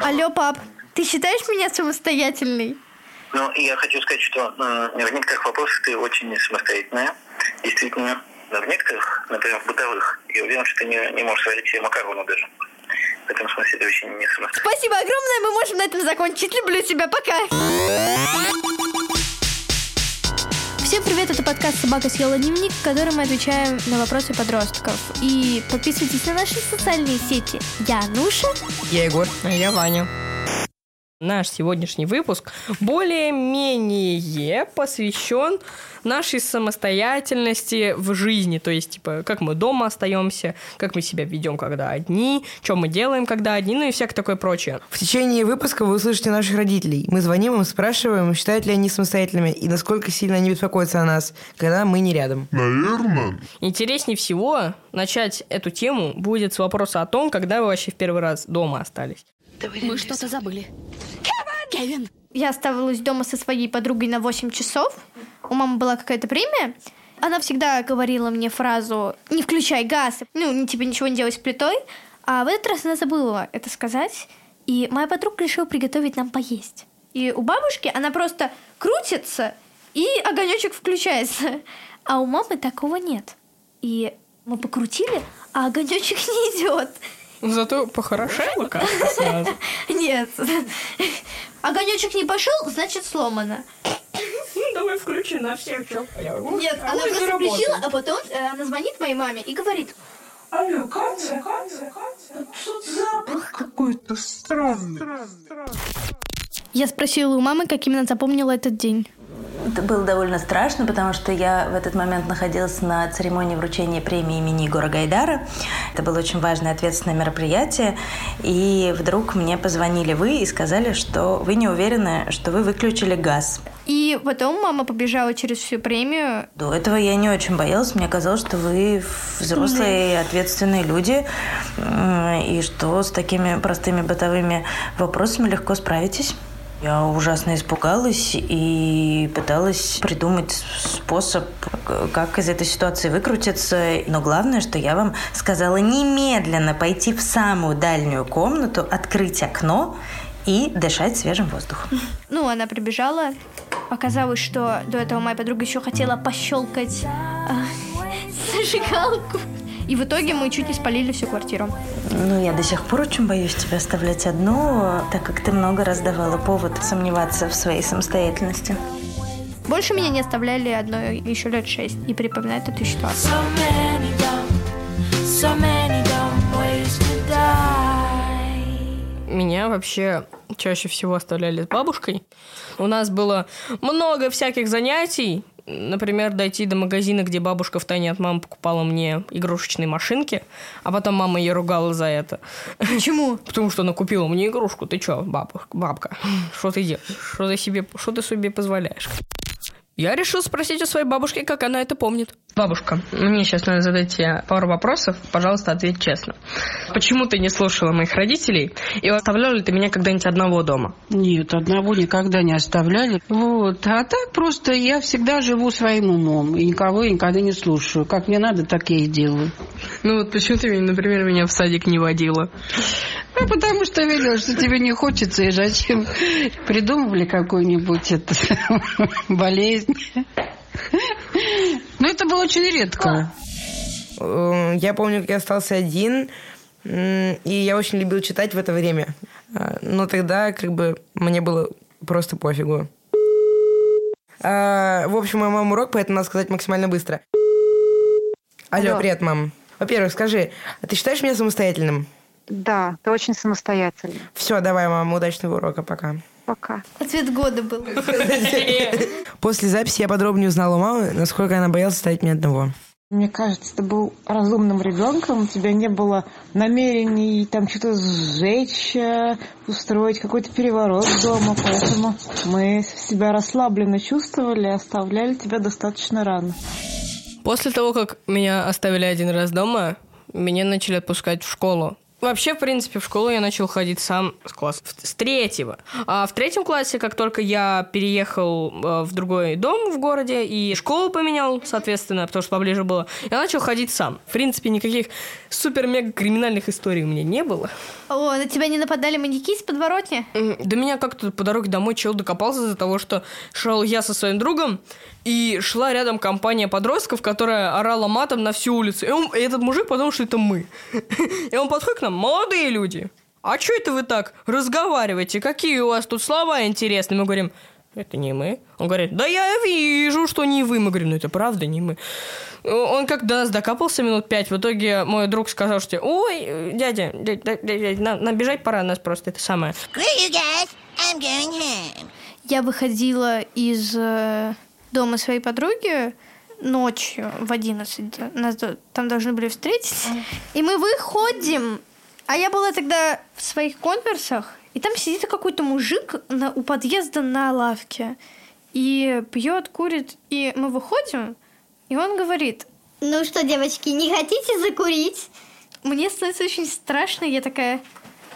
Алло, пап, ты считаешь меня самостоятельной? Ну, я хочу сказать, что э, в некоторых вопросах ты очень самостоятельная. Действительно, но в некоторых, например, в бытовых, я уверен, что ты не, не можешь сварить себе макароны даже. В этом смысле ты очень не самостоятельная. Спасибо огромное, мы можем на этом закончить. Люблю тебя, пока. Всем привет, это подкаст «Собака съела дневник», в котором мы отвечаем на вопросы подростков. И подписывайтесь на наши социальные сети. Я Нуша. Я Егор. А я Ваня. Наш сегодняшний выпуск более-менее посвящен нашей самостоятельности в жизни, то есть, типа, как мы дома остаемся, как мы себя ведем, когда одни, что мы делаем, когда одни, ну и всякое такое прочее. В течение выпуска вы услышите наших родителей. Мы звоним им, спрашиваем, считают ли они самостоятельными и насколько сильно они беспокоятся о нас, когда мы не рядом. Наверное. Интереснее всего начать эту тему будет с вопроса о том, когда вы вообще в первый раз дома остались. Мы что-то забыли. Кевин! Я оставалась дома со своей подругой на 8 часов. У мамы была какая-то премия. Она всегда говорила мне фразу «Не включай газ». Ну, не типа ничего не делай с плитой. А в этот раз она забыла это сказать. И моя подруга решила приготовить нам поесть. И у бабушки она просто крутится, и огонечек включается. А у мамы такого нет. И мы покрутили, а огонечек не идет. Зато похорошело как-то сразу. Нет. Огонечек не пошел, значит сломано. Ну, давай включи на всех, Нет, она просто включила, а потом э, она звонит моей маме и говорит, Алло, Катя, Катя, Катя, тут запах какой-то странный. я спросила у мамы, каким она запомнила этот день. Это было довольно страшно, потому что я в этот момент находилась на церемонии вручения премии имени Егора Гайдара. Это было очень важное ответственное мероприятие. И вдруг мне позвонили вы и сказали, что вы не уверены, что вы выключили газ. И потом мама побежала через всю премию. До этого я не очень боялась. Мне казалось, что вы взрослые ответственные люди, и что с такими простыми бытовыми вопросами легко справитесь. Я ужасно испугалась и пыталась придумать способ, как из этой ситуации выкрутиться. Но главное, что я вам сказала немедленно пойти в самую дальнюю комнату, открыть окно и дышать свежим воздухом. Ну, она прибежала. Оказалось, что до этого моя подруга еще хотела пощелкать а, зажигалку. И в итоге мы чуть не спалили всю квартиру. Ну, я до сих пор очень боюсь тебя оставлять одну, так как ты много раз давала повод сомневаться в своей самостоятельности. Больше меня не оставляли одной еще лет шесть и припоминают эту ситуацию. So many dumb, so many dumb ways to die. Меня вообще чаще всего оставляли с бабушкой. У нас было много всяких занятий. Например, дойти до магазина, где бабушка втайне от мамы покупала мне игрушечные машинки, а потом мама ее ругала за это. Почему? Потому что она купила мне игрушку. Ты чё, бабушка, бабка, что ты делаешь? Что ты себе, что ты себе позволяешь? Я решил спросить у своей бабушки, как она это помнит. Бабушка, мне сейчас надо задать тебе пару вопросов. Пожалуйста, ответь честно. Почему ты не слушала моих родителей? И оставляла ли ты меня когда-нибудь одного дома? Нет, одного никогда не оставляли. Вот. А так просто я всегда живу своим умом. И никого я никогда не слушаю. Как мне надо, так я и делаю. Ну вот почему ты, например, меня в садик не водила? Ну, потому что видела, что тебе не хочется, и зачем придумывали какую-нибудь болезнь. Но это было очень редко. Э, Я помню, как я остался один, и я очень любил читать в это время. А, Но тогда как бы мне было просто пофигу. А, В общем, мой мама урок, поэтому надо сказать максимально быстро. Алло, Алло. привет, мам. Во-первых, скажи, а ты считаешь меня самостоятельным? Да, ты очень самостоятельный. Все, давай, мама, удачного урока, пока. Пока. Ответ года был. После записи я подробнее узнала у мамы, насколько она боялась оставить меня одного. Мне кажется, ты был разумным ребенком, у тебя не было намерений там что-то сжечь, э, устроить какой-то переворот дома, поэтому мы себя расслабленно чувствовали и оставляли тебя достаточно рано. После того, как меня оставили один раз дома, меня начали отпускать в школу. Вообще, в принципе, в школу я начал ходить сам с класса с третьего. А в третьем классе, как только я переехал э, в другой дом в городе и школу поменял, соответственно, потому что поближе было, я начал ходить сам. В принципе, никаких супер-мега криминальных историй у меня не было. О, на тебя не нападали маньяки из подворотни? До меня как-то по дороге домой чел докопался из-за того, что шел я со своим другом, и шла рядом компания подростков, которая орала матом на всю улицу. И, он- и этот мужик подумал, что это мы. И он подходит к нам, молодые люди, а что это вы так разговариваете? Какие у вас тут слова интересные? Мы говорим, это не мы. Он говорит, да я вижу, что не вы. Мы говорим, ну это правда не мы. Он как до нас докапался минут пять. В итоге мой друг сказал, что ой, дядя, дядя, дядя, дядя, нам, нам бежать пора, нас просто это самое. Я выходила из э, дома своей подруги ночью в 11. Нас там должны были встретить. И мы выходим. А я была тогда в своих конверсах. И там сидит какой-то мужик на- у подъезда на лавке. И пьет, курит. И мы выходим. И он говорит, Ну что, девочки, не хотите закурить? мне становится очень страшно. Я такая...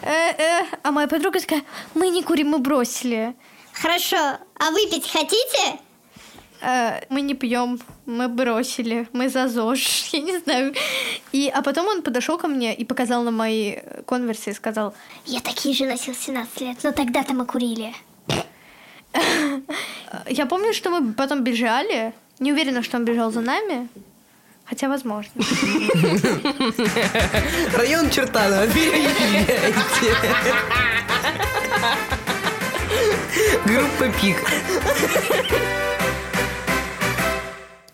«Э-э». А моя подруга такая, мы не курим, мы бросили. Хорошо, а выпить хотите? Э, мы не пьем, мы бросили, мы за ЗОЖ, я не знаю. И, а потом он подошел ко мне и показал на мои э, конверсы и сказал, Я такие же носил 17 лет, но тогда-то мы курили. «Э, я помню, что мы потом бежали, не уверена, что он бежал за нами, хотя возможно. Район Чертанова, переезжайте. Группа Пик.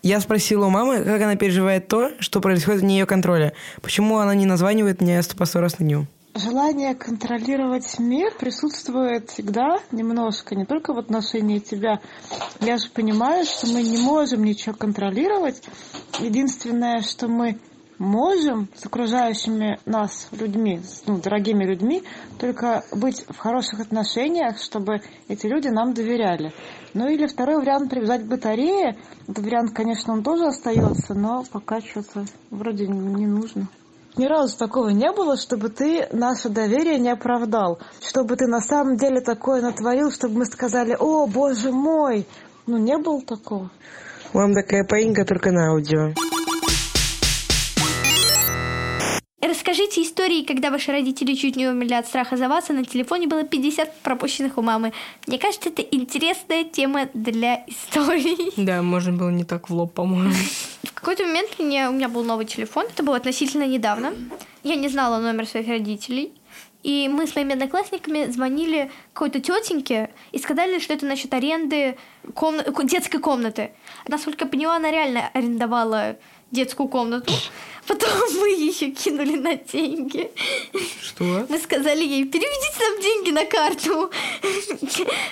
Я спросила у мамы, как она переживает то, что происходит вне ее контроля. Почему она не названивает мне по сто раз на дню? Желание контролировать мир присутствует всегда немножко, не только в отношении тебя. Я же понимаю, что мы не можем ничего контролировать. Единственное, что мы можем с окружающими нас людьми, с, ну, дорогими людьми, только быть в хороших отношениях, чтобы эти люди нам доверяли. Ну или второй вариант привязать к батарее. Этот вариант, конечно, он тоже остается, но пока что-то вроде не нужно. Ни разу такого не было, чтобы ты наше доверие не оправдал. Чтобы ты на самом деле такое натворил, чтобы мы сказали, о, боже мой. Ну, не было такого. Мам такая паинька только на аудио. Расскажите истории, когда ваши родители чуть не умерли от страха за вас, а на телефоне было 50 пропущенных у мамы. Мне кажется, это интересная тема для историй. Да, можно было не так в лоб, по-моему. В какой-то момент мне, у меня был новый телефон, это было относительно недавно. Я не знала номер своих родителей. И мы с моими одноклассниками звонили какой-то тетеньке и сказали, что это насчет аренды комна- ко- детской комнаты. Насколько я поняла, она реально арендовала детскую комнату. Потом мы ее кинули на деньги. Что? Мы сказали ей, переведите нам деньги на карту.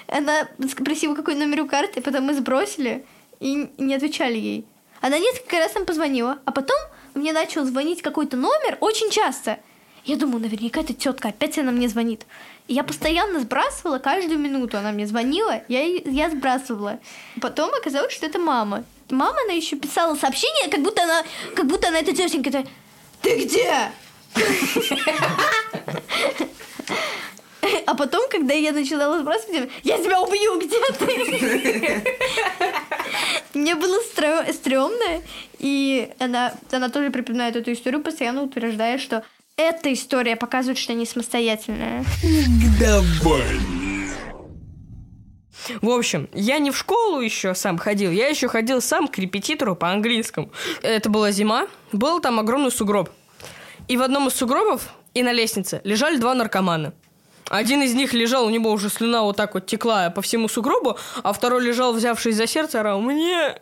Она спросила, какой номер у карты, потом мы сбросили и не отвечали ей. Она несколько раз нам позвонила, а потом мне начал звонить какой-то номер очень часто. Я думаю, наверняка эта тетка опять она мне звонит. И я постоянно сбрасывала, каждую минуту она мне звонила, я, я сбрасывала. Потом оказалось, что это мама. Мама, она еще писала сообщение, как будто она, как будто она эта тетенька. такая, Ты где? А потом, когда я начинала сбрасывать, я тебя убью, где ты? Мне было стрёмно, и она, она тоже припоминает эту историю, постоянно утверждая, что эта история показывает, что они самостоятельные. В общем, я не в школу еще сам ходил, я еще ходил сам к репетитору по английскому. Это была зима, был там огромный сугроб. И в одном из сугробов и на лестнице лежали два наркомана. Один из них лежал, у него уже слюна вот так вот текла по всему сугробу, а второй лежал, взявшись за сердце, орал «Мне...»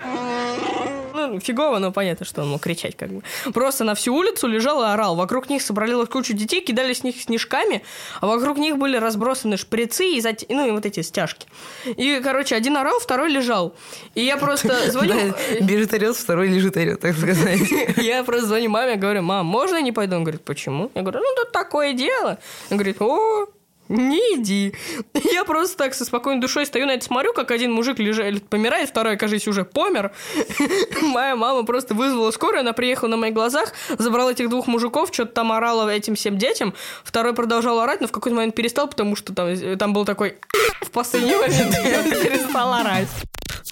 Ну, фигово, но понятно, что он мог кричать как бы. Просто на всю улицу лежал и орал. Вокруг них собралась куча детей, кидали с них снежками, а вокруг них были разбросаны шприцы и, зат- ну, и вот эти стяжки. И, короче, один орал, второй лежал. И я просто звоню... Бежит орет, второй лежит орет, так сказать. Я просто звоню маме, говорю, мам, можно я не пойду? Он говорит, почему? Я говорю, ну, тут такое дело. Он говорит, о, Не иди. Я просто так со спокойной душой стою на это смотрю, как один мужик лежит, помирает, второй, кажется, уже помер. Моя мама просто вызвала скорую, она приехала на моих глазах, забрала этих двух мужиков, что-то там орала этим всем детям. Второй продолжал орать, но в какой-то момент перестал, потому что там, там был такой в последний момент перестал орать.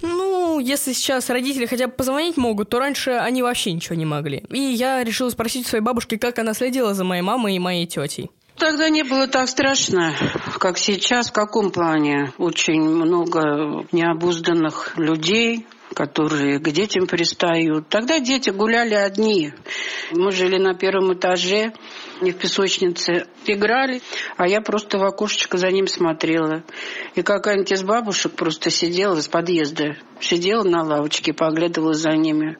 Ну, если сейчас родители хотя бы позвонить могут, то раньше они вообще ничего не могли. И я решила спросить у своей бабушки, как она следила за моей мамой и моей тетей. Тогда не было так страшно, как сейчас. В каком плане? Очень много необузданных людей, которые к детям пристают. Тогда дети гуляли одни. Мы жили на первом этаже, не в песочнице. Играли, а я просто в окошечко за ним смотрела. И какая-нибудь из бабушек просто сидела из подъезда. Сидела на лавочке, поглядывала за ними.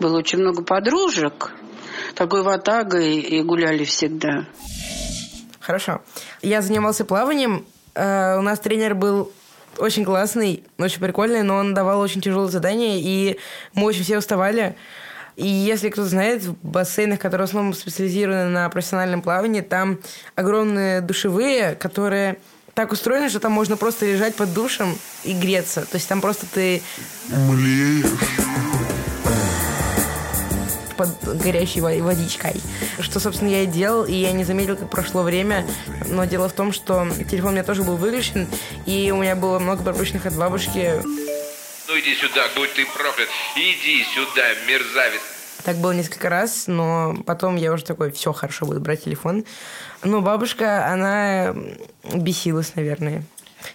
Было очень много подружек, такой ватагой, и гуляли всегда. Хорошо. Я занимался плаванием. Э, у нас тренер был очень классный, очень прикольный, но он давал очень тяжелые задания, и мы очень все уставали. И если кто знает, в бассейнах, которые в основном специализированы на профессиональном плавании, там огромные душевые, которые так устроены, что там можно просто лежать под душем и греться. То есть там просто ты... Млеешь. Под горячей во- водичкой. Что, собственно, я и делал, и я не заметил, как прошло время. Но дело в том, что телефон у меня тоже был выключен, и у меня было много пропущенных от бабушки Ну иди сюда, будь ты проклят. Иди сюда, мерзавец. Так было несколько раз, но потом я уже такой, все, хорошо, буду брать телефон. Но бабушка, она бесилась, наверное.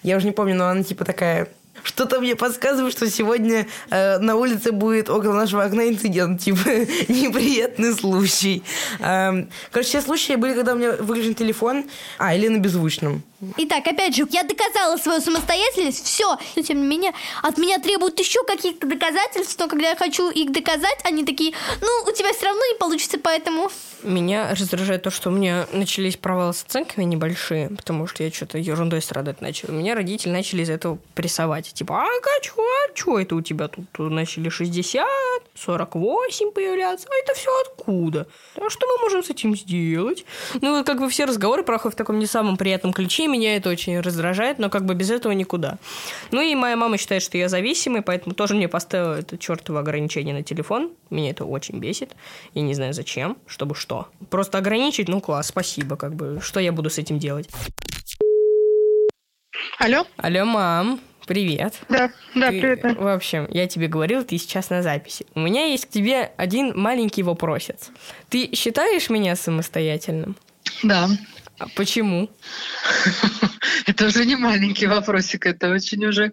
Я уже не помню, но она типа такая... Что-то мне подсказывает, что сегодня э, на улице будет около нашего окна инцидент, типа неприятный случай. Эм, короче, все случаи были, когда у меня выключен телефон, а, или на беззвучном. Итак, опять же, я доказала свою самостоятельность, все. Но тем не менее, от меня требуют еще каких-то доказательств, но когда я хочу их доказать, они такие, ну, у тебя все равно не получится, поэтому... Меня раздражает то, что у меня начались провалы с оценками небольшие, потому что я что-то ерундой страдать начал. У меня родители начали из этого прессовать. Типа, ага, чё, а чё это у тебя тут начали 60, 48 появляться? А это все откуда? А что мы можем с этим сделать? Ну, вот как бы все разговоры проходят в таком не самом приятном ключе, меня это очень раздражает, но как бы без этого никуда. Ну и моя мама считает, что я зависимый, поэтому тоже мне поставила это чертово ограничение на телефон. Меня это очень бесит. Я не знаю зачем, чтобы что. Просто ограничить, ну класс, спасибо, как бы. Что я буду с этим делать? Алло? Алло, мам. Привет. Да, да, Ты- привет. да. В общем, я тебе говорил, ты сейчас на записи. У меня есть к тебе один маленький вопросец. Ты считаешь меня самостоятельным? Да. А почему? Это уже не маленький вопросик, это очень уже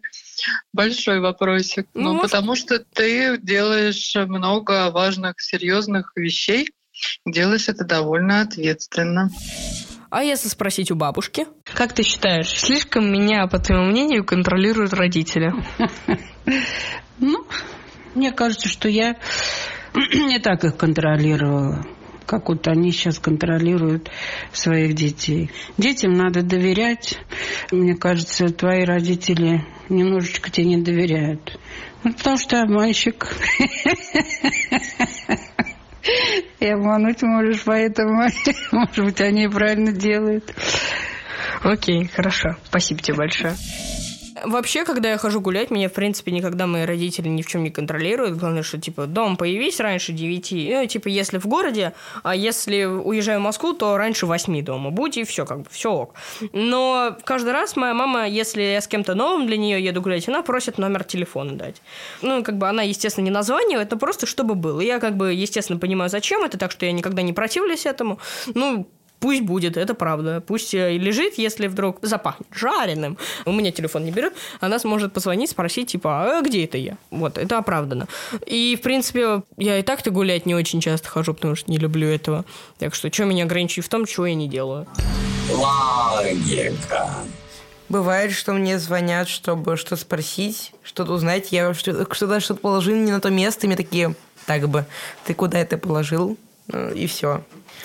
большой вопросик. Ну, Ну, потому что ты делаешь много важных, серьезных вещей. Делаешь это довольно ответственно. А если спросить у бабушки? Как ты считаешь, слишком меня, по твоему мнению, контролируют родители? Ну, мне кажется, что я не так их контролировала, как вот они сейчас контролируют своих детей. Детям надо доверять. Мне кажется, твои родители немножечко тебе не доверяют. Ну, потому что обманщик. И обмануть можешь, поэтому, может быть, они правильно делают. Окей, хорошо. Спасибо тебе большое. Вообще, когда я хожу гулять, меня, в принципе, никогда мои родители ни в чем не контролируют. Главное, что, типа, дом появись раньше 9. Ну, типа, если в городе, а если уезжаю в Москву, то раньше 8 дома. Будь, и все, как бы, все ок. Но каждый раз моя мама, если я с кем-то новым для нее еду гулять, она просит номер телефона дать. Ну, как бы она, естественно, не названивает, но просто чтобы был. И я, как бы, естественно, понимаю, зачем это, так что я никогда не противлюсь этому. Ну, Пусть будет, это правда. Пусть э, и лежит, если вдруг запахнет жареным. У меня телефон не берет, она сможет позвонить, спросить, типа, а где это я? Вот, это оправдано. И, в принципе, я и так-то гулять не очень часто хожу, потому что не люблю этого. Так что, что меня ограничивает в том, чего я не делаю? Логика. Бывает, что мне звонят, чтобы что-то спросить, что-то узнать. Я что- что-то что-то положил не на то место, и мне такие, так бы, ты куда это положил? Ну, И все.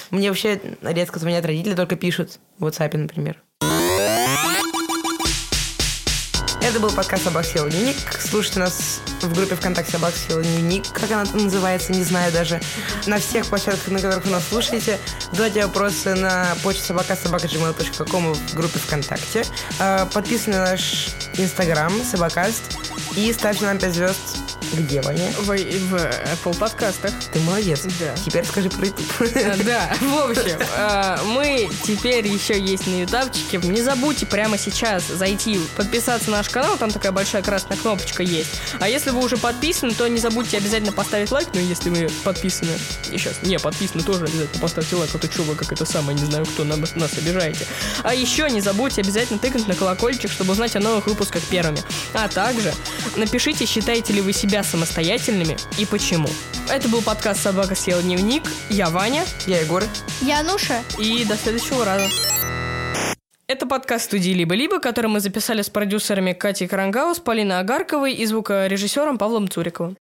Мне вообще редко звонят родители, только пишут в WhatsApp, например. Это был подкаст «Собак съел дневник». Слушайте нас в группе ВКонтакте «Собак съел дневник». Как она там называется, не знаю даже. На всех площадках, на которых вы нас слушаете. Задавайте вопросы на почту собака собака gmail.com в группе ВКонтакте. Э, Подписывайтесь на наш Инстаграм «Собакаст». И ставьте нам 5 звезд где, Ваня? В, в Apple подкастах. Ты молодец. Да. Теперь скажи про YouTube. А, Да, в общем, а, мы теперь еще есть на ютубчике. Не забудьте прямо сейчас зайти, подписаться на наш канал, там такая большая красная кнопочка есть. А если вы уже подписаны, то не забудьте обязательно поставить лайк, ну если вы подписаны. И сейчас не подписаны, тоже обязательно поставьте лайк, а то что вы как это самое, не знаю, кто нам- нас обижаете. А еще не забудьте обязательно тыкнуть на колокольчик, чтобы узнать о новых выпусках первыми. А также напишите, считаете ли вы себя самостоятельными и почему. Это был подкаст «Собака съела дневник». Я Ваня. Я Егор. Я Нуша. И до следующего раза. Это подкаст студии «Либо-либо», который мы записали с продюсерами Катей Карангаус, Полиной Агарковой и звукорежиссером Павлом Цуриковым.